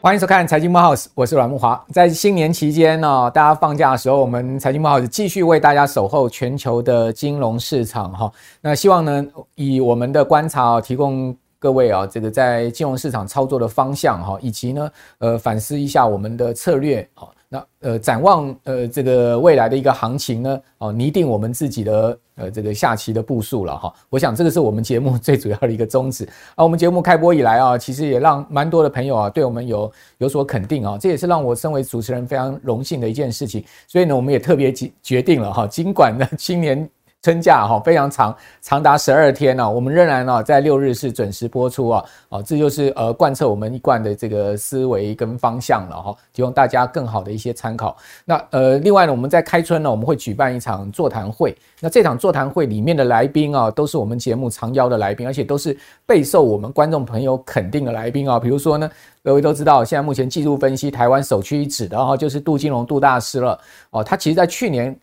欢迎收看《财经木 House》，我是阮慕华。在新年期间呢，大家放假的时候，我们财经木 House 继续为大家守候全球的金融市场哈。那希望呢，以我们的观察提供各位啊，这个在金融市场操作的方向哈，以及呢，呃，反思一下我们的策略啊。那呃，展望呃这个未来的一个行情呢，哦，拟定我们自己的呃这个下期的部署了哈。我想这个是我们节目 最主要的一个宗旨。啊，我们节目开播以来啊，其实也让蛮多的朋友啊对我们有有所肯定啊，这也是让我身为主持人非常荣幸的一件事情。所以呢，我们也特别决决定了哈，尽管呢今年。春假哈非常长，长达十二天呢，我们仍然呢在六日是准时播出啊，啊，这就是呃贯彻我们一贯的这个思维跟方向了哈，提供大家更好的一些参考。那呃，另外呢，我们在开春呢，我们会举办一场座谈会。那这场座谈会里面的来宾啊，都是我们节目常邀的来宾，而且都是备受我们观众朋友肯定的来宾啊。比如说呢，各位都知道，现在目前技术分析台湾首屈一指的哈，就是杜金龙杜大师了哦。他其实在去年。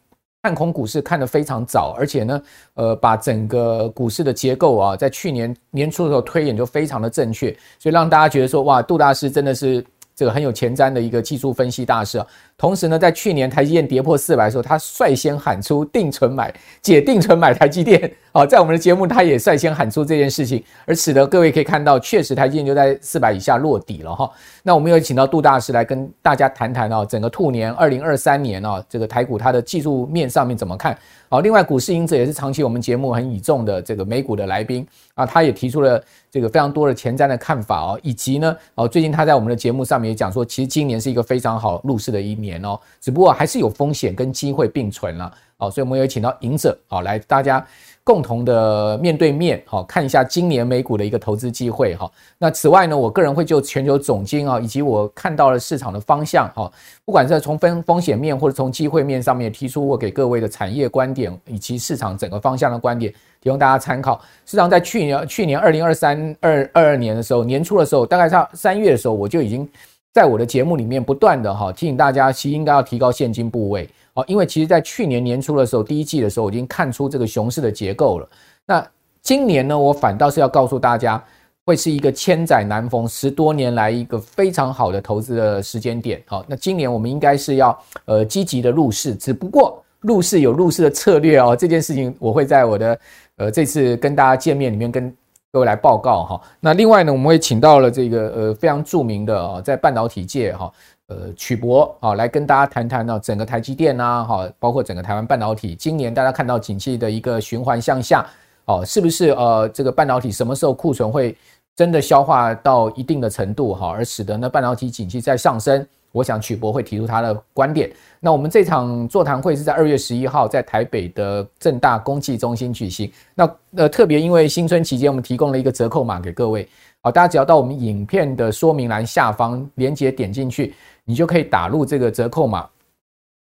看空股市看得非常早，而且呢，呃，把整个股市的结构啊，在去年年初的时候推演就非常的正确，所以让大家觉得说，哇，杜大师真的是。这个很有前瞻的一个技术分析大师啊，同时呢，在去年台积电跌破四百的时候，他率先喊出定存买解定存买台积电啊，在我们的节目他也率先喊出这件事情，而使得各位可以看到，确实台积电就在四百以下落底了哈。那我们又请到杜大师来跟大家谈谈啊，整个兔年二零二三年啊，这个台股它的技术面上面怎么看？好，另外股市赢者也是长期我们节目很倚重的这个美股的来宾啊，他也提出了这个非常多的前瞻的看法哦，以及呢，哦，最近他在我们的节目上面也讲说，其实今年是一个非常好入市的一年哦，只不过还是有风险跟机会并存了。哦，所以我们有请到赢者，哦，来大家共同的面对面，好，看一下今年美股的一个投资机会，哈。那此外呢，我个人会就全球总经啊，以及我看到了市场的方向，哈，不管是从风风险面或者从机会面上面提出我给各位的产业观点，以及市场整个方向的观点，提供大家参考。市场在去年去年二零二三二二二年的时候，年初的时候，大概在三月的时候，我就已经在我的节目里面不断的哈提醒大家，其实应该要提高现金部位。哦，因为其实，在去年年初的时候，第一季的时候，我已经看出这个熊市的结构了。那今年呢，我反倒是要告诉大家，会是一个千载难逢、十多年来一个非常好的投资的时间点。好，那今年我们应该是要呃积极的入市，只不过入市有入市的策略哦。这件事情我会在我的呃这次跟大家见面里面跟各位来报告哈。那另外呢，我们会请到了这个呃非常著名的啊，在半导体界哈。呃，曲博啊，来跟大家谈谈呢，整个台积电呐，哈，包括整个台湾半导体，今年大家看到景气的一个循环向下，哦，是不是呃，这个半导体什么时候库存会真的消化到一定的程度哈，而使得呢半导体景气在上升？我想曲博会提出他的观点。那我们这场座谈会是在二月十一号在台北的正大公企中心举行。那呃，特别因为新春期间，我们提供了一个折扣码给各位，好，大家只要到我们影片的说明栏下方连结点进去。你就可以打入这个折扣码，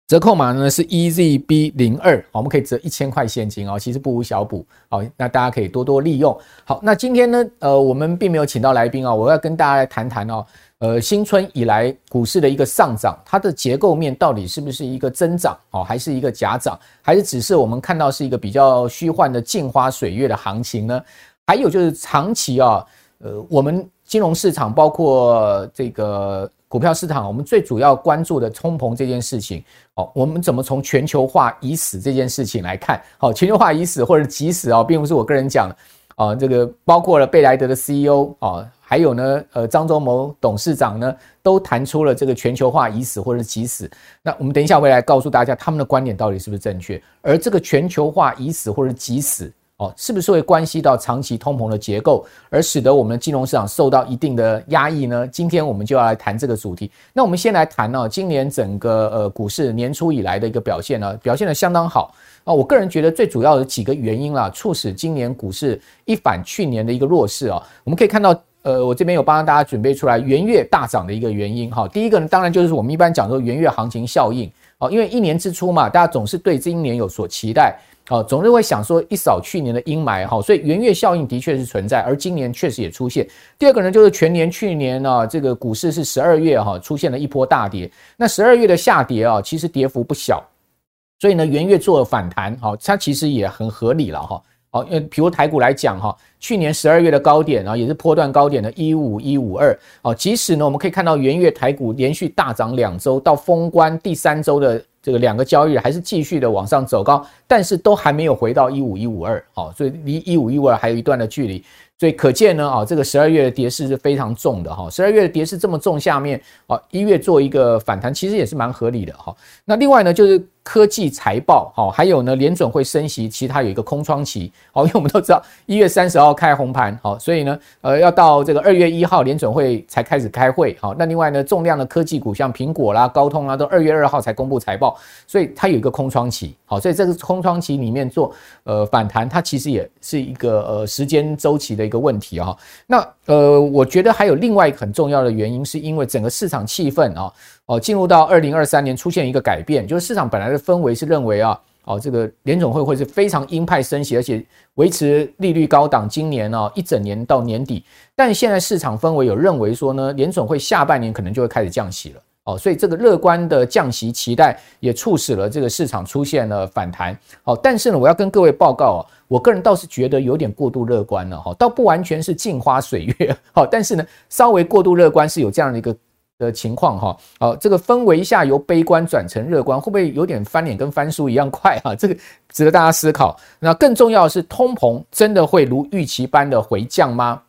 折扣码呢是 EZB 零二，我们可以折一千块现金哦，其实不无小补，好，那大家可以多多利用。好，那今天呢，呃，我们并没有请到来宾啊，我要跟大家来谈谈哦，呃，新春以来股市的一个上涨，它的结构面到底是不是一个增长哦，还是一个假涨，还是只是我们看到是一个比较虚幻的镜花水月的行情呢？还有就是长期啊，呃，我们金融市场包括这个。股票市场，我们最主要关注的通膨这件事情，哦，我们怎么从全球化已死这件事情来看？好，全球化已死或者即死啊，并不是我个人讲的啊，这个包括了贝莱德的 CEO 啊，还有呢，呃，张忠谋董事长呢，都谈出了这个全球化已死或者即死。那我们等一下会来告诉大家他们的观点到底是不是正确，而这个全球化已死或者即死。哦，是不是会关系到长期通膨的结构，而使得我们的金融市场受到一定的压抑呢？今天我们就要来谈这个主题。那我们先来谈呢，今年整个呃股市年初以来的一个表现呢，表现得相当好啊。我个人觉得最主要的几个原因啦，促使今年股市一反去年的一个弱势啊。我们可以看到，呃，我这边有帮大家准备出来元月大涨的一个原因哈。第一个呢，当然就是我们一般讲说元月行情效应啊，因为一年之初嘛，大家总是对今年有所期待。好，总是会想说一扫去年的阴霾，哈，所以元月效应的确是存在，而今年确实也出现。第二个呢，就是全年去年呢，这个股市是十二月哈出现了一波大跌，那十二月的下跌啊，其实跌幅不小，所以呢，元月做了反弹，好，它其实也很合理了哈。好，因为比如台股来讲哈，去年十二月的高点啊，也是波段高点的一五一五二。好，即使呢，我们可以看到元月台股连续大涨两周，到封关第三周的这个两个交易日还是继续的往上走高，但是都还没有回到一五一五二。哦，所以离一五一五二还有一段的距离。所以可见呢，啊，这个十二月的跌势是非常重的哈。十二月的跌势这么重，下面啊一月做一个反弹，其实也是蛮合理的哈。那另外呢，就是。科技财报好，还有呢，联准会升息，其实它有一个空窗期好，因为我们都知道一月三十号开红盘好，所以呢，呃，要到这个二月一号联准会才开始开会好。那另外呢，重量的科技股像苹果啦、高通啦，都二月二号才公布财报，所以它有一个空窗期好，所以这个空窗期里面做呃反弹，它其实也是一个呃时间周期的一个问题啊。那呃，我觉得还有另外一个很重要的原因，是因为整个市场气氛啊。哦，哦进入到二零二三年出现一个改变，就是市场本来的氛围是认为啊，哦，这个联总会会是非常鹰派升息，而且维持利率高档，今年呢一整年到年底。但现在市场氛围有认为说呢，联总会下半年可能就会开始降息了。哦，所以这个乐观的降息期待也促使了这个市场出现了反弹。好，但是呢，我要跟各位报告啊，我个人倒是觉得有点过度乐观了哈，倒不完全是镜花水月。好，但是呢，稍微过度乐观是有这样的一个。的情况哈，好，这个氛围一下由悲观转成乐观，会不会有点翻脸跟翻书一样快啊？这个值得大家思考。那更重要的是，通膨真的会如预期般的回降吗？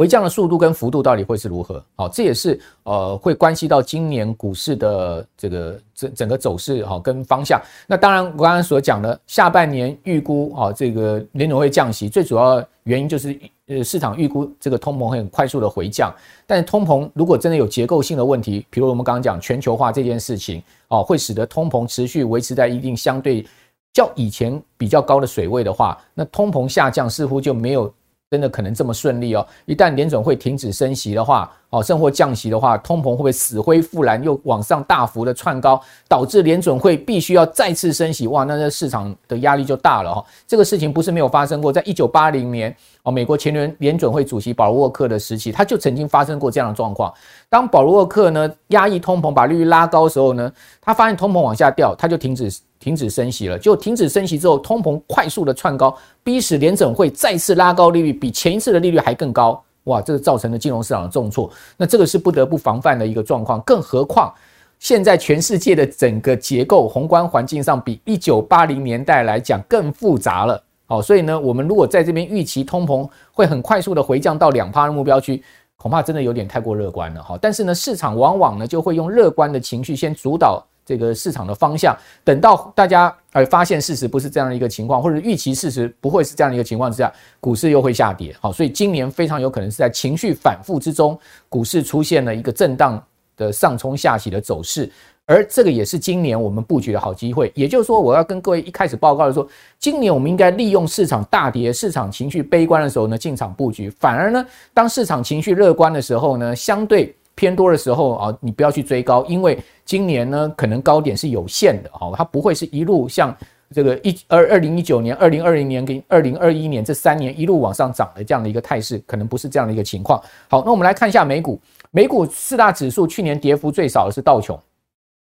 回降的速度跟幅度到底会是如何？好，这也是呃会关系到今年股市的这个整整个走势哈跟方向。那当然，我刚刚所讲的下半年预估啊，这个联准会降息，最主要原因就是呃市场预估这个通膨会很快速的回降。但是通膨如果真的有结构性的问题，比如我们刚刚讲全球化这件事情啊，会使得通膨持续维持在一定相对较以前比较高的水位的话，那通膨下降似乎就没有。真的可能这么顺利哦？一旦联准会停止升息的话，哦，甚或降息的话，通膨会不会死灰复燃，又往上大幅的窜高，导致联准会必须要再次升息？哇，那这市场的压力就大了哈。这个事情不是没有发生过，在一九八零年哦，美国前联联准会主席保罗沃克的时期，他就曾经发生过这样的状况。当保罗沃克呢压抑通膨，把利率拉高的时候呢，他发现通膨往下掉，他就停止。停止升息了，就停止升息之后，通膨快速的窜高，逼使联准会再次拉高利率，比前一次的利率还更高。哇，这个造成了金融市场的重挫。那这个是不得不防范的一个状况。更何况，现在全世界的整个结构宏观环境上，比一九八零年代来讲更复杂了。好，所以呢，我们如果在这边预期通膨会很快速的回降到两趴的目标区，恐怕真的有点太过乐观了。好，但是呢，市场往往呢就会用乐观的情绪先主导。这个市场的方向，等到大家呃发现事实不是这样的一个情况，或者预期事实不会是这样的一个情况之下，股市又会下跌。好，所以今年非常有可能是在情绪反复之中，股市出现了一个震荡的上冲下洗的走势，而这个也是今年我们布局的好机会。也就是说，我要跟各位一开始报告的说，今年我们应该利用市场大跌、市场情绪悲观的时候呢进场布局，反而呢，当市场情绪乐观的时候呢，相对。偏多的时候啊，你不要去追高，因为今年呢，可能高点是有限的哈，它不会是一路像这个一二二零一九年、二零二零年跟二零二一年这三年一路往上涨的这样的一个态势，可能不是这样的一个情况。好，那我们来看一下美股，美股四大指数去年跌幅最少的是道琼，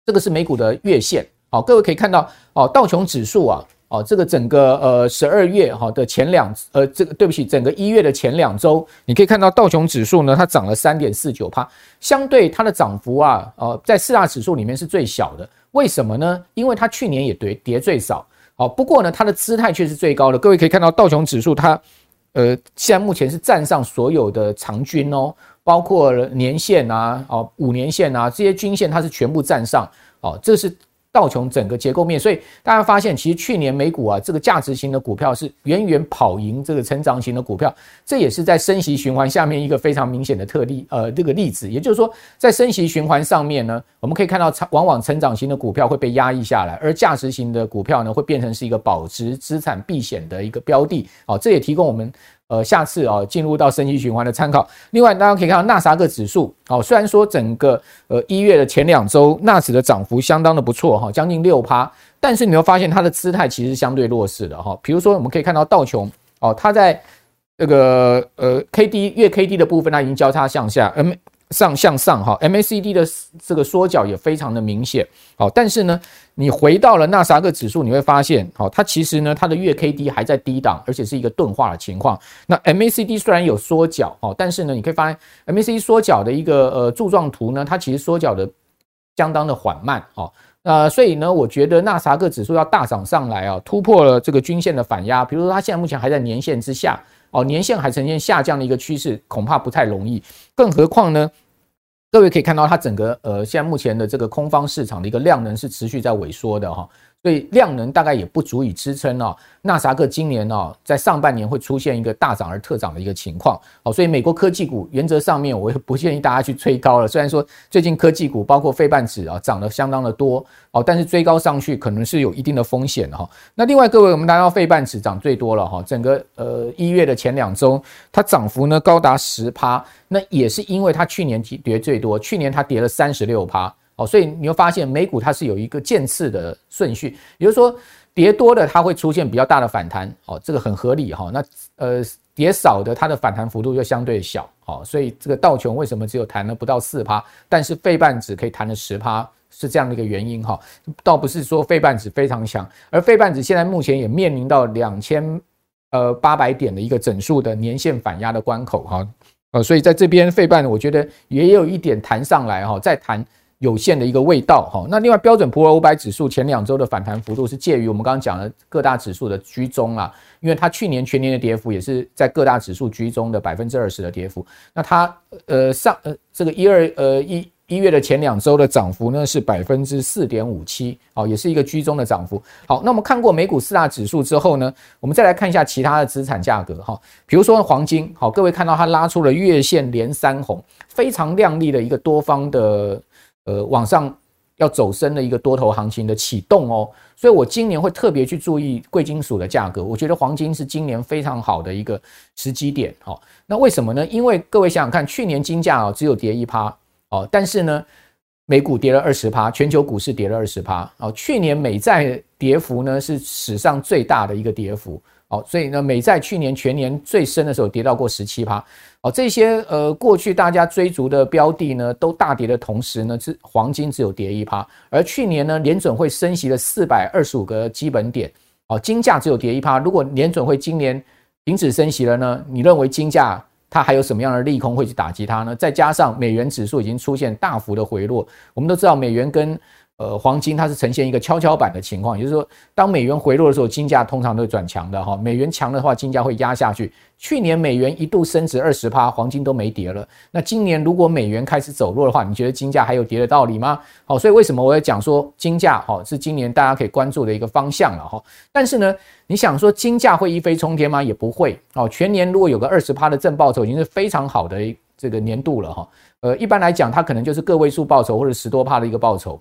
这个是美股的月线。好，各位可以看到哦，道琼指数啊。哦，这个整个呃十二月哈的前两呃这个对不起，整个一月的前两周，你可以看到道琼指数呢，它涨了三点四九趴，相对它的涨幅啊，呃在四大指数里面是最小的。为什么呢？因为它去年也跌跌最少。哦，不过呢，它的姿态却是最高的。各位可以看到道琼指数它呃现在目前是站上所有的长均哦，包括年线啊、哦五年线啊这些均线，它是全部站上。哦，这是。道琼整个结构面，所以大家发现，其实去年美股啊，这个价值型的股票是远远跑赢这个成长型的股票，这也是在升息循环下面一个非常明显的特例，呃，这个例子。也就是说，在升息循环上面呢，我们可以看到，往往成长型的股票会被压抑下来，而价值型的股票呢，会变成是一个保值资产避险的一个标的。哦，这也提供我们。呃，下次啊，进入到升息循环的参考。另外，大家可以看到纳斯达克指数，哦，虽然说整个呃一月的前两周纳指的涨幅相当的不错哈，将近六趴，但是你会发现它的姿态其实相对弱势的哈。比如说，我们可以看到道琼哦，它在这个呃 K D 月 K D 的部分，它已经交叉向下，而上向上哈，MACD 的这个缩脚也非常的明显。好，但是呢，你回到了纳斯达克指数，你会发现，好，它其实呢，它的月 K D 还在低档，而且是一个钝化的情况。那 MACD 虽然有缩脚，哦，但是呢，你可以发现 MACD 缩脚的一个呃柱状图呢，它其实缩脚的相当的缓慢，哦，呃，所以呢，我觉得纳萨克指数要大涨上来啊，突破了这个均线的反压，比如说它现在目前还在年线之下。哦，年线还呈现下降的一个趋势，恐怕不太容易。更何况呢，各位可以看到，它整个呃，现在目前的这个空方市场的一个量能是持续在萎缩的哈。所以量能大概也不足以支撑哦，纳斯达克今年哦，在上半年会出现一个大涨而特涨的一个情况哦，所以美国科技股原则上面我也不建议大家去追高了。虽然说最近科技股包括费半指啊涨得相当的多哦，但是追高上去可能是有一定的风险的哈。那另外各位，我们谈到费半指涨最多了哈，整个呃一月的前两周它涨幅呢高达十趴，那也是因为它去年跌最多，去年它跌了三十六趴。哦，所以你会发现美股它是有一个渐次的顺序，也就是说跌多的它会出现比较大的反弹，哦，这个很合理哈。那呃跌少的它的反弹幅度就相对小，哦，所以这个道琼为什么只有弹了不到四趴，但是费半指可以弹了十趴，是这样的一个原因哈。倒不是说费半指非常强，而费半指现在目前也面临到两千呃八百点的一个整数的年线反压的关口哈，呃，所以在这边费半我觉得也有一点弹上来哈，再弹。有限的一个味道哈，那另外标准普尔五百指数前两周的反弹幅度是介于我们刚刚讲的各大指数的居中啊，因为它去年全年的跌幅也是在各大指数居中的百分之二十的跌幅，那它呃上呃这个一二呃一一月的前两周的涨幅呢是百分之四点五七，哦，也是一个居中的涨幅。好，那我们看过美股四大指数之后呢，我们再来看一下其他的资产价格哈，比如说黄金，好，各位看到它拉出了月线连三红，非常亮丽的一个多方的。呃，往上要走升的一个多头行情的启动哦，所以我今年会特别去注意贵金属的价格。我觉得黄金是今年非常好的一个时机点哦。那为什么呢？因为各位想想看，去年金价哦只有跌一趴哦，但是呢，美股跌了二十趴，全球股市跌了二十趴哦。去年美债跌幅呢是史上最大的一个跌幅哦，所以呢，美债去年全年最深的时候跌到过十七趴。哦，这些呃过去大家追逐的标的呢，都大跌的同时呢，是黄金只有跌一趴。而去年呢，联准会升息了四百二十五个基本点，哦，金价只有跌一趴。如果联准会今年停止升息了呢，你认为金价它还有什么样的利空会去打击它呢？再加上美元指数已经出现大幅的回落，我们都知道美元跟呃，黄金它是呈现一个跷跷板的情况，也就是说，当美元回落的时候，金价通常都会转强的哈。美元强的话，金价会压下去。去年美元一度升值二十趴，黄金都没跌了。那今年如果美元开始走弱的话，你觉得金价还有跌的道理吗？好，所以为什么我要讲说金价哈是今年大家可以关注的一个方向了哈。但是呢，你想说金价会一飞冲天吗？也不会。哦，全年如果有个二十趴的正报酬，已经是非常好的这个年度了哈。呃，一般来讲，它可能就是个位数报酬或者十多趴的一个报酬。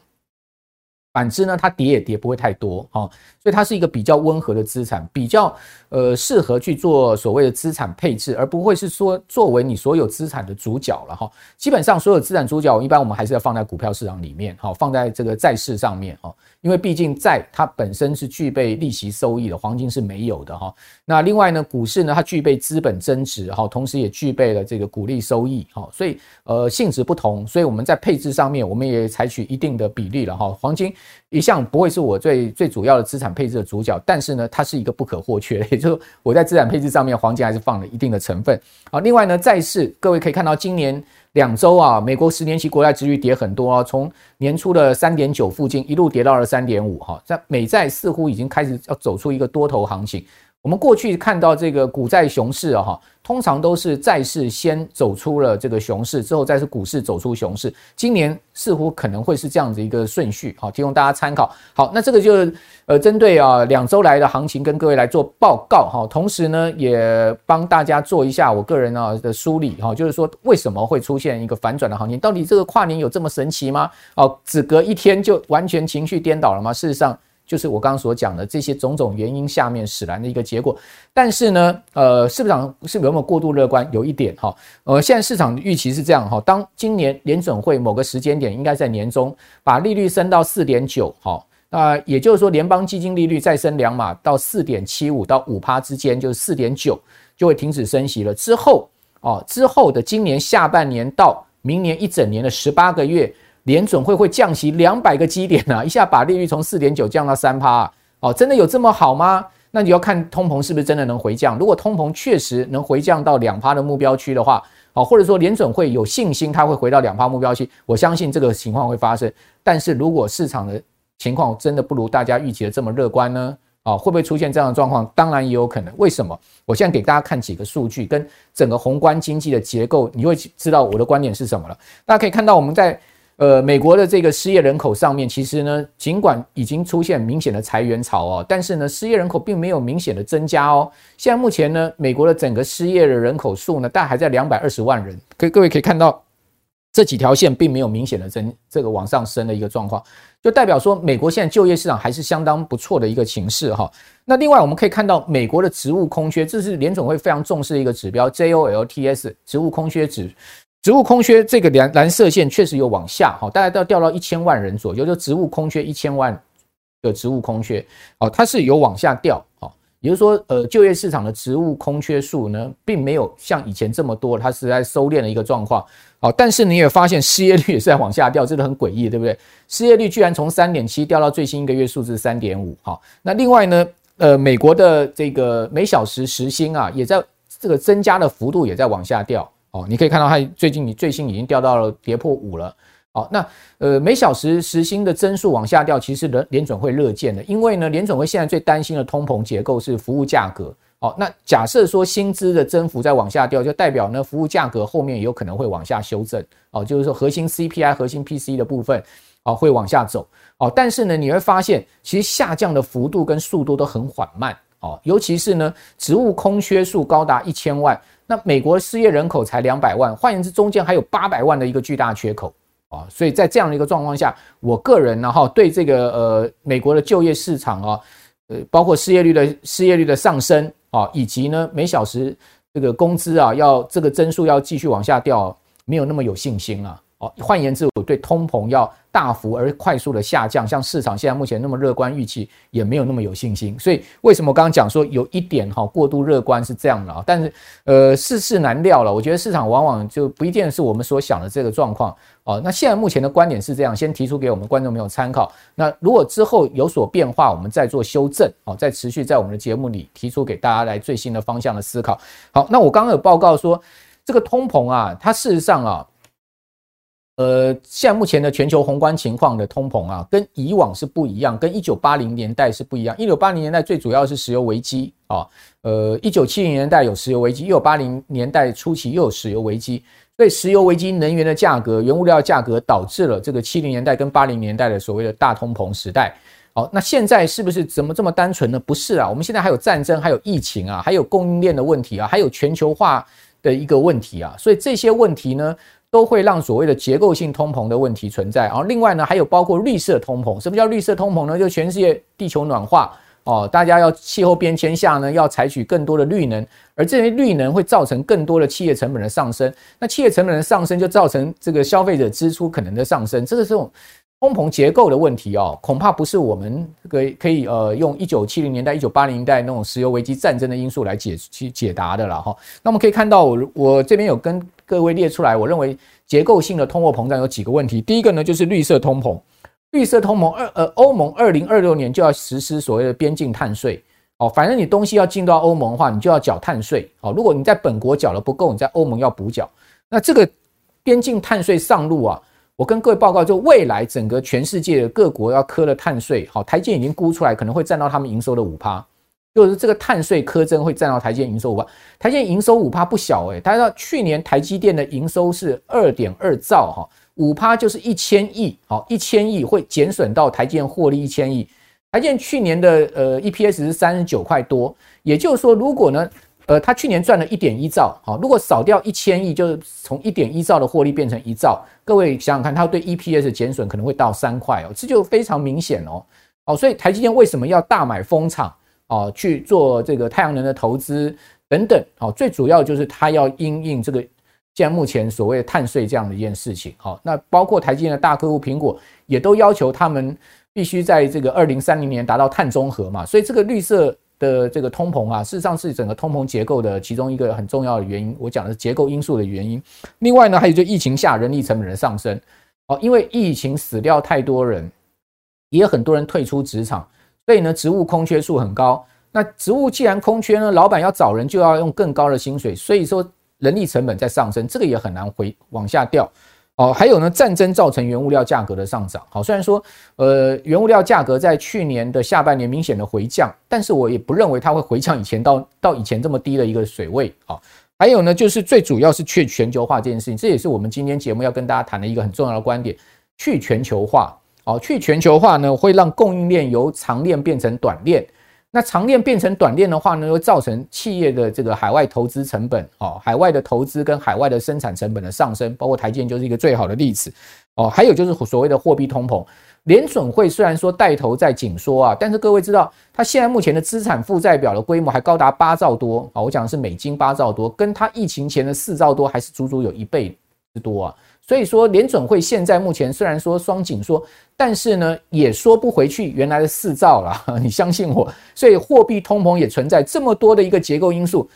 反之呢，它跌也跌不会太多哈，所以它是一个比较温和的资产，比较呃适合去做所谓的资产配置，而不会是说作为你所有资产的主角了哈。基本上所有资产主角，一般我们还是要放在股票市场里面哈，放在这个债市上面哈。因为毕竟债它本身是具备利息收益的，黄金是没有的哈。那另外呢，股市呢它具备资本增值哈，同时也具备了这个股利收益哈。所以呃性质不同，所以我们在配置上面我们也采取一定的比例了哈。黄金一向不会是我最最主要的资产配置的主角，但是呢它是一个不可或缺的，也就是我在资产配置上面黄金还是放了一定的成分。好，另外呢债市各位可以看到今年。两周啊，美国十年期国债殖率跌很多啊，从年初的三点九附近一路跌到了三点五哈，在美债似乎已经开始要走出一个多头行情。我们过去看到这个股债熊市啊，哈，通常都是债市先走出了这个熊市，之后再是股市走出熊市。今年似乎可能会是这样子一个顺序，好，提供大家参考。好，那这个就是呃，针对啊两周来的行情跟各位来做报告哈，同时呢也帮大家做一下我个人啊的梳理哈，就是说为什么会出现一个反转的行情？到底这个跨年有这么神奇吗？哦，只隔一天就完全情绪颠倒了吗？事实上。就是我刚刚所讲的这些种种原因下面使然的一个结果，但是呢，呃，市场是不是有没有过度乐观？有一点哈，呃，现在市场预期是这样哈，当今年联准会某个时间点，应该在年中把利率升到四点九，哈，那也就是说联邦基金利率再升两码到四点七五到五趴之间，就是四点九就会停止升息了。之后哦，之后的今年下半年到明年一整年的十八个月，联准会会降息两百个基点啊，一下把利率从四点九降到三趴啊，哦，真的有这么好吗？那你要看通膨是不是真的能回降。如果通膨确实能回降到两趴的目标区的话，哦，或者说联准会有信心它会回到两趴目标区，我相信这个情况会发生。但是如果市场的情况真的不如大家预期的这么乐观呢？啊，会不会出现这样的状况？当然也有可能。为什么？我现在给大家看几个数据，跟整个宏观经济的结构，你会知道我的观点是什么了。大家可以看到，我们在呃美国的这个失业人口上面，其实呢，尽管已经出现明显的裁员潮哦，但是呢，失业人口并没有明显的增加哦。现在目前呢，美国的整个失业的人口数呢，大概还在两百二十万人。各各位可以看到。这几条线并没有明显的增，这个往上升的一个状况，就代表说美国现在就业市场还是相当不错的一个情势哈。那另外我们可以看到，美国的职务空缺，这是联总会非常重视的一个指标，JOLTS 职务空缺指，职务空缺这个蓝蓝色线确实有往下哈，大概都要掉到一千万人左右，就职务空缺一千万的职务空缺，哦，它是有往下掉。也就是说，呃，就业市场的职务空缺数呢，并没有像以前这么多，它是在收敛的一个状况。好，但是你也发现失业率也是在往下掉，真的很诡异，对不对？失业率居然从三点七掉到最新一个月数字三点五。好，那另外呢，呃，美国的这个每小时时薪啊，也在这个增加的幅度也在往下掉。哦，你可以看到它最近你最新已经掉到了跌破五了。好，那呃每小时时薪的增速往下掉，其实联联准会乐见的，因为呢联准会现在最担心的通膨结构是服务价格。好，那假设说薪资的增幅在往下掉，就代表呢服务价格后面也有可能会往下修正。哦，就是说核心 CPI、核心 PC 的部分，哦会往下走。哦，但是呢你会发现，其实下降的幅度跟速度都很缓慢。哦，尤其是呢职务空缺数高达一千万，那美国失业人口才两百万，换言之，中间还有八百万的一个巨大缺口。啊，所以在这样的一个状况下，我个人呢哈对这个呃美国的就业市场啊，呃包括失业率的失业率的上升啊，以及呢每小时这个工资啊要这个增速要继续往下掉，没有那么有信心啊。哦，换言之，我对通膨要大幅而快速的下降，像市场现在目前那么乐观预期，也没有那么有信心。所以为什么我刚刚讲说有一点哈过度乐观是这样的啊？但是呃世事难料了，我觉得市场往往就不一定是我们所想的这个状况哦。那现在目前的观点是这样，先提出给我们观众朋友参考。那如果之后有所变化，我们再做修正哦，再持续在我们的节目里提出给大家来最新的方向的思考。好，那我刚刚有报告说这个通膨啊，它事实上啊。呃，现在目前的全球宏观情况的通膨啊，跟以往是不一样，跟一九八零年代是不一样。一九八零年代最主要是石油危机啊，呃，一九七零年代有石油危机，一九八零年代初期又有石油危机，所以石油危机、能源的价格、原物料价格导致了这个七零年代跟八零年代的所谓的大通膨时代。好，那现在是不是怎么这么单纯呢？不是啊，我们现在还有战争，还有疫情啊，还有供应链的问题啊，还有全球化的一个问题啊，所以这些问题呢，都会让所谓的结构性通膨的问题存在，然后另外呢，还有包括绿色通膨。什么叫绿色通膨呢？就全世界地球暖化哦，大家要气候变迁下呢，要采取更多的绿能，而这些绿能会造成更多的企业成本的上升。那企业成本的上升就造成这个消费者支出可能的上升，这个是这种通膨结构的问题哦，恐怕不是我们可以可以呃用一九七零年代、一九八零年代那种石油危机战争的因素来解去解答的了哈。那我们可以看到，我我这边有跟。各位列出来，我认为结构性的通货膨胀有几个问题。第一个呢，就是绿色通膨。绿色通膨二呃，欧盟二零二六年就要实施所谓的边境碳税。哦，反正你东西要进到欧盟的话，你就要缴碳税。哦，如果你在本国缴了不够，你在欧盟要补缴。那这个边境碳税上路啊，我跟各位报告，就未来整个全世界的各国要磕的碳税，好，台积已经估出来，可能会占到他们营收的五趴。就是这个碳税苛征会占到台积电营收五趴，台积电营收五趴不小诶，大家知道去年台积电的营收是二点二兆哈，五趴就是一千亿，好，一千亿会减损到台积电获利一千亿。台积电去年的呃 EPS 是三十九块多，也就是说，如果呢，呃，他去年赚了一点一兆，好，如果少掉一千亿，就是从一点一兆的获利变成一兆，各位想想看，它对 EPS 减损可能会到三块哦，这就非常明显哦，好，所以台积电为什么要大买风场？啊，去做这个太阳能的投资等等，好，最主要就是它要因应这个现在目前所谓的碳税这样的一件事情，好，那包括台积电的大客户苹果也都要求他们必须在这个二零三零年达到碳中和嘛，所以这个绿色的这个通膨啊，事实上是整个通膨结构的其中一个很重要的原因。我讲的是结构因素的原因。另外呢，还有就疫情下人力成本的上升哦，因为疫情死掉太多人，也有很多人退出职场，所以呢，职务空缺数很高。那职务既然空缺呢，老板要找人就要用更高的薪水，所以说人力成本在上升，这个也很难回往下掉。哦，还有呢，战争造成原物料价格的上涨。好，虽然说，呃，原物料价格在去年的下半年明显的回降，但是我也不认为它会回降以前到到以前这么低的一个水位。好，还有呢，就是最主要是去全球化这件事情，这也是我们今天节目要跟大家谈的一个很重要的观点。去全球化，哦，去全球化呢，会让供应链由长链变成短链。那长链变成短链的话呢，会造成企业的这个海外投资成本哦，海外的投资跟海外的生产成本的上升，包括台积电就是一个最好的例子哦。还有就是所谓的货币通膨，联准会虽然说带头在紧缩啊，但是各位知道，它现在目前的资产负债表的规模还高达八兆多啊，我讲的是美金八兆多，跟它疫情前的四兆多还是足足有一倍之多啊。所以说，联准会现在目前虽然说双紧缩，但是呢，也缩不回去原来的四兆了。你相信我。所以货币通膨也存在这么多的一个结构因素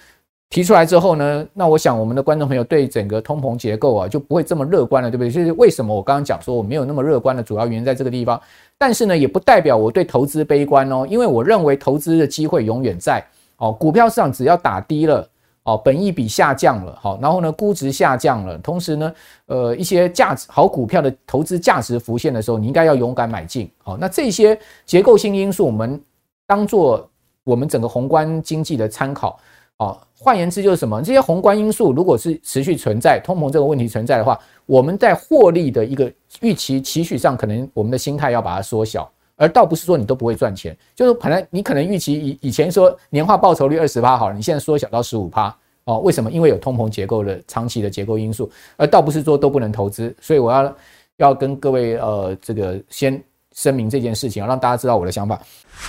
提出来之后呢，那我想我们的观众朋友对整个通膨结构啊就不会这么乐观了，对不对？就是为什么我刚刚讲说我没有那么乐观的主要原因在这个地方。但是呢，也不代表我对投资悲观哦，因为我认为投资的机会永远在哦。股票市场只要打低了。哦，本益比下降了，好，然后呢，估值下降了，同时呢，呃，一些价值好股票的投资价值浮现的时候，你应该要勇敢买进，好，那这些结构性因素，我们当做我们整个宏观经济的参考，哦，换言之就是什么？这些宏观因素如果是持续存在，通膨这个问题存在的话，我们在获利的一个预期期许上，可能我们的心态要把它缩小。而倒不是说你都不会赚钱，就是可能你可能预期以以前说年化报酬率二十趴好了，你现在缩小到十五趴哦？为什么？因为有通膨结构的长期的结构因素，而倒不是说都不能投资。所以我要要跟各位呃这个先声明这件事情，让大家知道我的想法。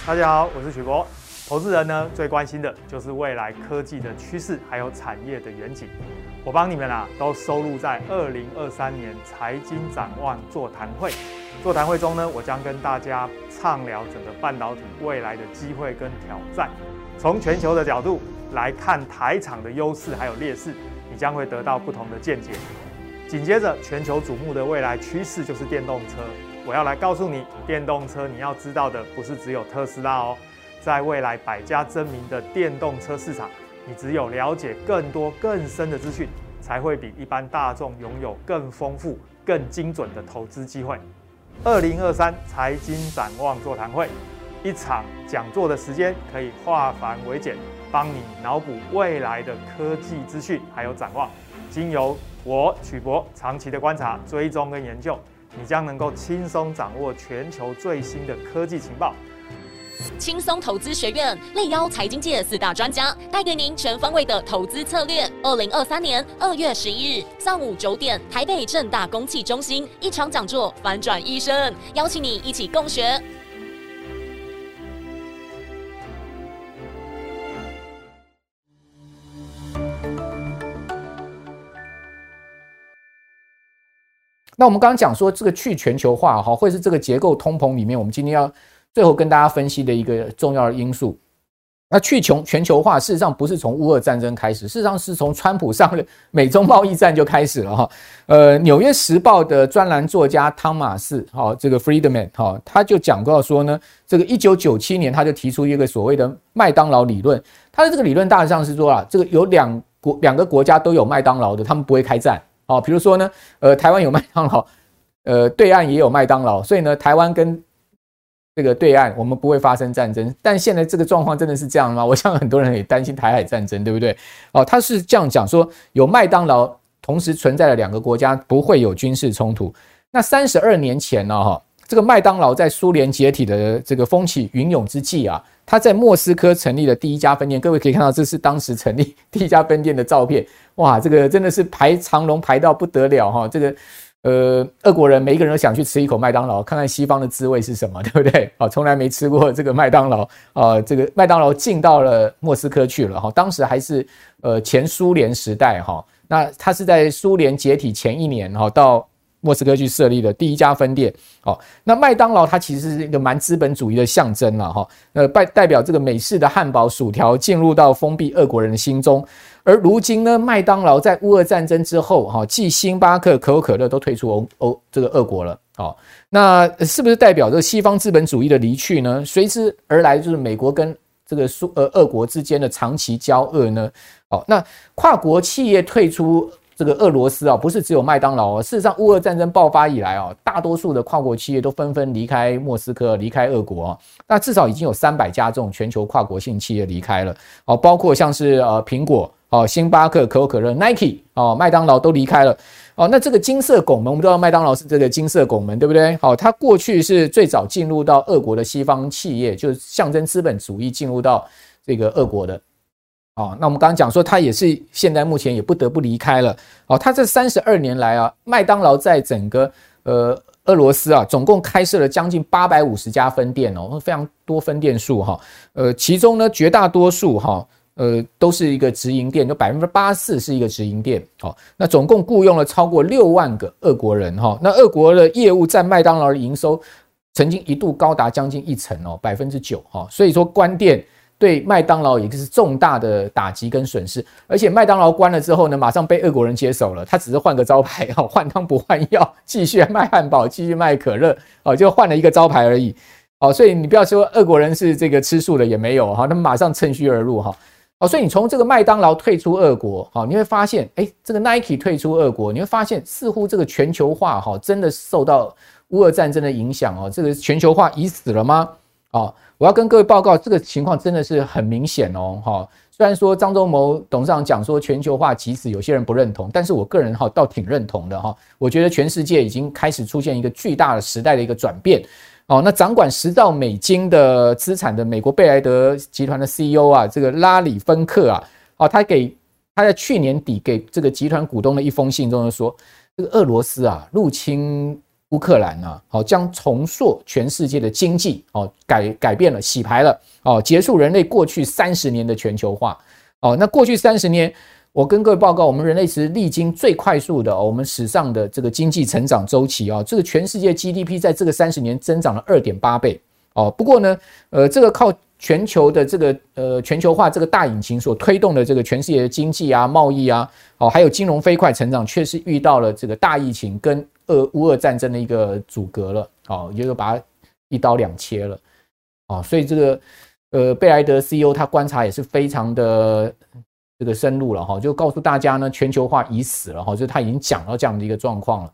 大家好，我是许博。投资人呢最关心的就是未来科技的趋势，还有产业的远景。我帮你们啊都收录在二零二三年财经展望座谈会。座谈会中呢，我将跟大家畅聊整个半导体未来的机会跟挑战，从全球的角度来看台厂的优势还有劣势，你将会得到不同的见解。紧接着，全球瞩目的未来趋势就是电动车。我要来告诉你，电动车你要知道的不是只有特斯拉哦，在未来百家争鸣的电动车市场，你只有了解更多更深的资讯，才会比一般大众拥有更丰富、更精准的投资机会。二零二三财经展望座谈会，一场讲座的时间可以化繁为简，帮你脑补未来的科技资讯还有展望。经由我曲博长期的观察、追踪跟研究，你将能够轻松掌握全球最新的科技情报。轻松投资学院力邀财经界四大专家，带给您全方位的投资策略。二零二三年二月十一日上午九点，台北正大公器中心一场讲座，反转一生，邀请你一起共学。那我们刚刚讲说，这个去全球化哈，会是这个结构通膨里面，我们今天要。最后跟大家分析的一个重要的因素，那去穷全球化事实上不是从乌俄战争开始，事实上是从川普上任美中贸易战就开始了哈。呃，《纽约时报》的专栏作家汤马士哈，这个 Friedman 哈，他就讲到说呢，这个一九九七年他就提出一个所谓的麦当劳理论，他的这个理论大致上是说啊，这个有两国两个国家都有麦当劳的，他们不会开战啊。比如说呢，呃，台湾有麦当劳，呃，对岸也有麦当劳，所以呢，台湾跟这个对岸我们不会发生战争，但现在这个状况真的是这样吗？我想很多人也担心台海战争，对不对？哦，他是这样讲说，有麦当劳同时存在的两个国家不会有军事冲突。那三十二年前呢，哈，这个麦当劳在苏联解体的这个风起云涌之际啊，他在莫斯科成立了第一家分店。各位可以看到，这是当时成立 第一家分店的照片。哇，这个真的是排长龙排到不得了哈，这个。呃，俄国人每一个人都想去吃一口麦当劳，看看西方的滋味是什么，对不对？啊，从来没吃过这个麦当劳啊，这个麦当劳进到了莫斯科去了哈，当时还是呃前苏联时代哈，那他是在苏联解体前一年哈，到莫斯科去设立的第一家分店。哦，那麦当劳它其实是一个蛮资本主义的象征了哈。呃，代代表这个美式的汉堡、薯条进入到封闭俄国人的心中。而如今呢，麦当劳在乌俄战争之后，哈，继星巴克、可口可乐都退出欧欧这个俄国了。哦，那是不是代表这个西方资本主义的离去呢？随之而来就是美国跟这个苏呃俄国之间的长期交恶呢？哦，那跨国企业退出。这个俄罗斯啊，不是只有麦当劳哦。事实上，乌俄战争爆发以来啊，大多数的跨国企业都纷纷离开莫斯科，离开俄国啊。那至少已经有三百家这种全球跨国性企业离开了哦，包括像是呃苹果哦、星巴克、可口可乐、Nike 哦、麦当劳都离开了哦。那这个金色拱门，我们知道麦当劳是这个金色拱门，对不对？好，它过去是最早进入到俄国的西方企业，就是象征资本主义进入到这个俄国的。哦，那我们刚刚讲说，它也是现在目前也不得不离开了。哦，它这三十二年来啊，麦当劳在整个呃俄罗斯啊，总共开设了将近八百五十家分店哦，非常多分店数哈。呃，其中呢，绝大多数哈，呃，都是一个直营店，有百分之八十四是一个直营店。哦，那总共雇佣了超过六万个俄国人哈。那俄国的业务占麦当劳的营收曾经一度高达将近一成哦，百分之九哈。所以说关店。对麦当劳也是重大的打击跟损失，而且麦当劳关了之后呢，马上被俄国人接手了。他只是换个招牌，哈，换汤不换药，继续卖汉堡，继续卖可乐，哦，就换了一个招牌而已，哦，所以你不要说俄国人是这个吃素的也没有哈，他们马上趁虚而入哈，哦所以你从这个麦当劳退出俄国，哈，你会发现，哎，这个 Nike 退出俄国，你会发现似乎这个全球化哈，真的受到乌俄战争的影响哦，这个全球化已死了吗？哦。我要跟各位报告，这个情况真的是很明显哦，哈。虽然说张忠谋董事长讲说全球化其实有些人不认同，但是我个人哈倒挺认同的哈。我觉得全世界已经开始出现一个巨大的时代的一个转变。哦，那掌管十兆美金的资产的美国贝莱德集团的 CEO 啊，这个拉里芬克啊，哦，他给他在去年底给这个集团股东的一封信中就说，这个俄罗斯啊入侵。乌克兰啊，好，将重塑全世界的经济，哦，改改变了，洗牌了，哦，结束人类过去三十年的全球化，哦，那过去三十年，我跟各位报告，我们人类是历经最快速的，我们史上的这个经济成长周期啊，这个全世界 GDP 在这个三十年增长了二点八倍，哦，不过呢，呃，这个靠全球的这个呃全球化这个大引擎所推动的这个全世界的经济啊、贸易啊，哦，还有金融飞快成长，确实遇到了这个大疫情跟。俄乌俄战争的一个阻隔了，哦，也就是把它一刀两切了，哦，所以这个呃贝莱德 CEO 他观察也是非常的这个深入了哈，就告诉大家呢，全球化已死了哈，就是他已经讲到这样的一个状况了。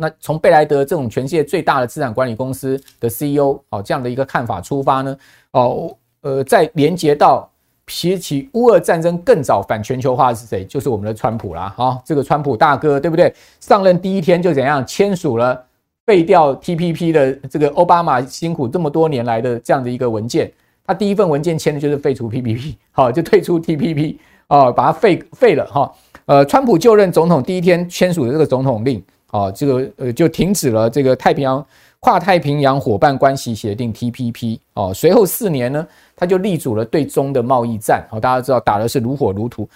那从贝莱德这种全世界最大的资产管理公司的 CEO 哦这样的一个看法出发呢，哦呃再连接到。比起乌俄战争更早反全球化的是谁？就是我们的川普啦，哈，这个川普大哥，对不对？上任第一天就怎样签署了废掉 TPP 的这个奥巴马辛苦这么多年来的这样的一个文件，他第一份文件签的就是废除 TPP，好，就退出 TPP，哦，把它废废了哈。呃，川普就任总统第一天签署的这个总统令，哦，这个呃就停止了这个太平洋。跨太平洋伙伴关系协定 TPP 哦，随后四年呢，他就立足了对中的贸易战哦，大家知道打的是如火如荼。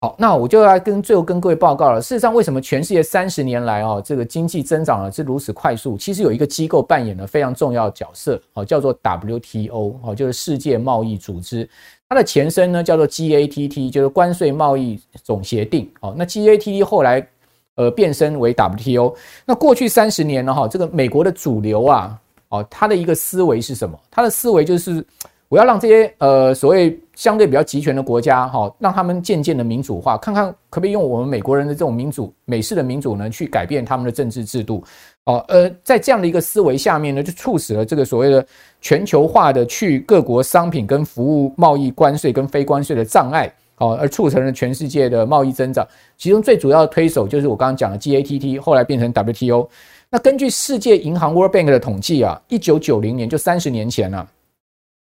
好，那我就要跟最后跟各位报告了。事实上，为什么全世界三十年来哦，这个经济增长了是如此快速？其实有一个机构扮演了非常重要的角色哦，叫做 WTO 哦，就是世界贸易组织。它的前身呢叫做 GATT，就是关税贸易总协定哦。那 GATT 后来。呃，变身为 WTO。那过去三十年呢，哈，这个美国的主流啊，哦，他的一个思维是什么？他的思维就是，我要让这些呃所谓相对比较集权的国家，哈，让他们渐渐的民主化，看看可不可以用我们美国人的这种民主、美式的民主呢，去改变他们的政治制度。哦，呃，在这样的一个思维下面呢，就促使了这个所谓的全球化的去各国商品跟服务贸易关税跟非关税的障碍。哦，而促成了全世界的贸易增长，其中最主要的推手就是我刚刚讲的 GATT，后来变成 WTO。那根据世界银行 World Bank 的统计啊，一九九零年就三十年前啊，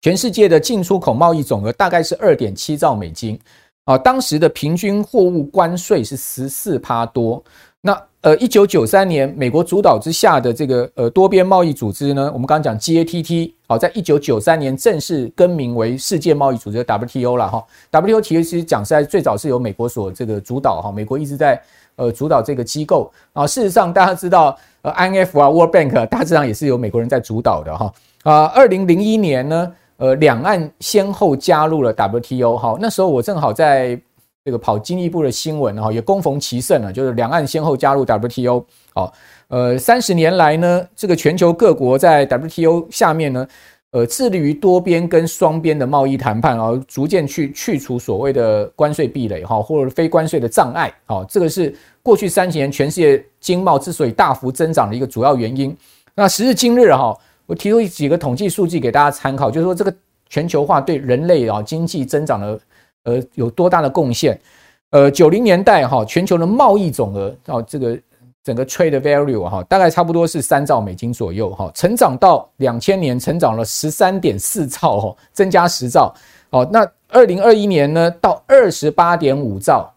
全世界的进出口贸易总额大概是二点七兆美金啊，当时的平均货物关税是十四趴多。那呃一九九三年美国主导之下的这个呃多边贸易组织呢，我们刚刚讲 GATT，好，在一九九三年正式更名为世界贸易组织 WTO 了哈。WTO 其实讲实在最早是由美国所这个主导哈，美国一直在呃主导这个机构啊。事实上大家知道，呃 IMF 啊 World Bank 大致上也是由美国人在主导的哈。啊，二零零一年呢，呃两岸先后加入了 WTO 哈，那时候我正好在。这个跑经济部的新闻哈，也恭逢其盛了，就是两岸先后加入 WTO。好，呃，三十年来呢，这个全球各国在 WTO 下面呢，呃，致力于多边跟双边的贸易谈判，然后逐渐去去除所谓的关税壁垒哈，或者非关税的障碍。好，这个是过去三十年全世界经贸之所以大幅增长的一个主要原因。那时至今日哈，我提出几个统计数据给大家参考，就是说这个全球化对人类啊经济增长的。呃，有多大的贡献？呃，九零年代哈，全球的贸易总额哦，这个整个 trade value 哈，大概差不多是三兆美金左右哈，成长到两千年，成长了十三点四兆哈，增加十兆。哦，那二零二一年呢，到二十八点五兆，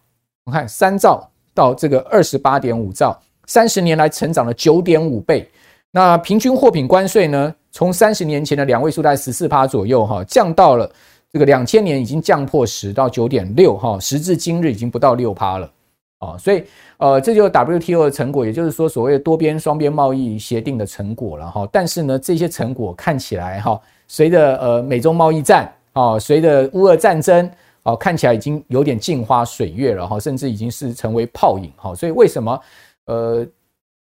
我看三兆到这个二十八点五兆，三十年来成长了九点五倍。那平均货品关税呢，从三十年前的两位数在十四趴左右哈，降到了。这个两千年已经降破十到九点六哈，时至今日已经不到六趴了啊，所以呃，这就是 WTO 的成果，也就是说所谓的多边双边贸易协定的成果了哈。但是呢，这些成果看起来哈，随着呃美中贸易战啊，随着乌俄战争啊，看起来已经有点镜花水月了哈，甚至已经是成为泡影哈。所以为什么呃，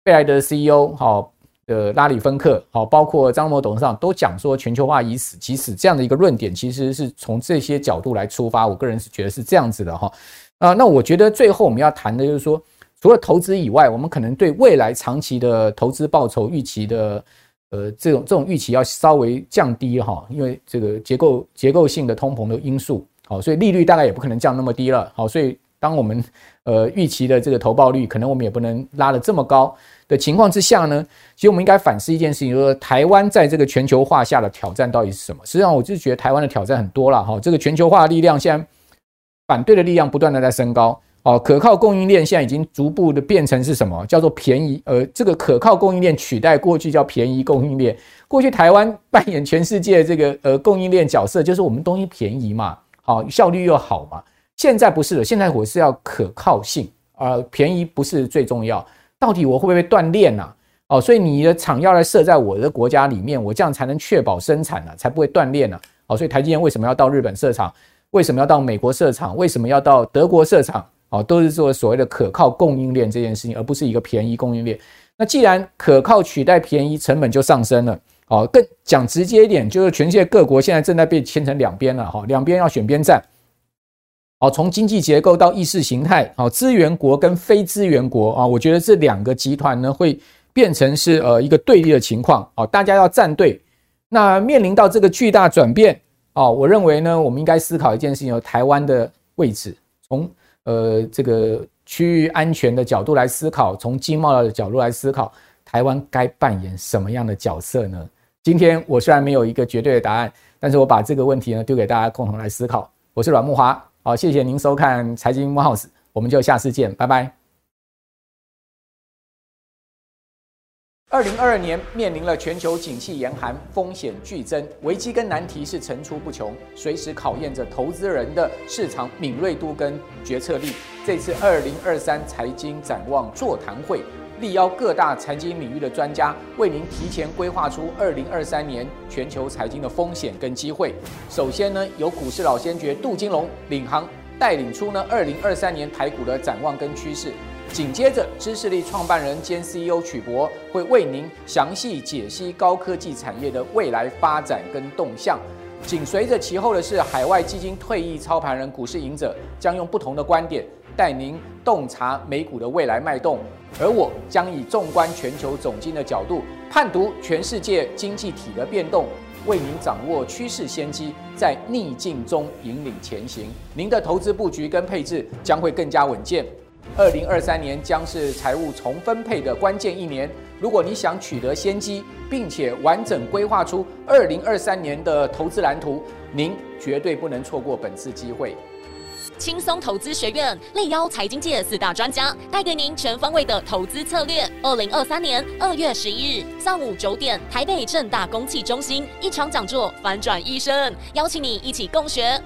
贝莱德 CEO 哈？的拉里芬克，好，包括张某董事长都讲说全球化已死，其实这样的一个论点，其实是从这些角度来出发。我个人是觉得是这样子的哈啊。那我觉得最后我们要谈的就是说，除了投资以外，我们可能对未来长期的投资报酬预期的呃这种这种预期要稍微降低哈，因为这个结构结构性的通膨的因素，好，所以利率大概也不可能降那么低了。好，所以当我们呃预期的这个投报率，可能我们也不能拉得这么高。的情况之下呢，其实我们应该反思一件事情，就是台湾在这个全球化下的挑战到底是什么？实际上，我就觉得台湾的挑战很多了哈。这个全球化的力量现在反对的力量不断的在升高哦，可靠供应链现在已经逐步的变成是什么？叫做便宜，呃，这个可靠供应链取代过去叫便宜供应链。过去台湾扮演全世界这个呃供应链角色，就是我们东西便宜嘛，好，效率又好嘛。现在不是了，现在我是要可靠性，呃，便宜不是最重要。到底我会不会被断链呐？哦，所以你的厂要来设在我的国家里面，我这样才能确保生产呢，才不会断链呢。哦，所以台积电为什么要到日本设厂？为什么要到美国设厂？为什么要到德国设厂？哦，都是做所谓的可靠供应链这件事情，而不是一个便宜供应链。那既然可靠取代便宜，成本就上升了。哦，更讲直接一点，就是全世界各国现在正在被牵成两边了。哈，两边要选边站。好，从经济结构到意识形态，好，资源国跟非资源国啊，我觉得这两个集团呢会变成是呃一个对立的情况，啊，大家要站队。那面临到这个巨大转变，啊，我认为呢，我们应该思考一件事情，有台湾的位置，从呃这个区域安全的角度来思考，从经贸的角度来思考，台湾该扮演什么样的角色呢？今天我虽然没有一个绝对的答案，但是我把这个问题呢丢给大家共同来思考。我是阮慕华。好，谢谢您收看财经慕 House，我们就下次见，拜拜。二零二二年面临了全球景气严寒，风险剧增，危机跟难题是层出不穷，随时考验着投资人的市场敏锐度跟决策力。这次二零二三财经展望座谈会。力邀各大财经领域的专家，为您提前规划出二零二三年全球财经的风险跟机会。首先呢，由股市老先觉杜金龙领航带领出呢二零二三年台股的展望跟趋势。紧接着，知识力创办人兼 CEO 曲博会为您详细解析高科技产业的未来发展跟动向。紧随着其后的是海外基金退役操盘人股市赢者，将用不同的观点带您洞察美股的未来脉动，而我将以纵观全球总经的角度，判读全世界经济体的变动，为您掌握趋势先机，在逆境中引领前行。您的投资布局跟配置将会更加稳健。二零二三年将是财务重分配的关键一年。如果你想取得先机，并且完整规划出二零二三年的投资蓝图，您绝对不能错过本次机会。轻松投资学院力邀财经界四大专家，带给您全方位的投资策略。二零二三年二月十一日上午九点，台北正大公器中心一场讲座，反转一生，邀请你一起共学。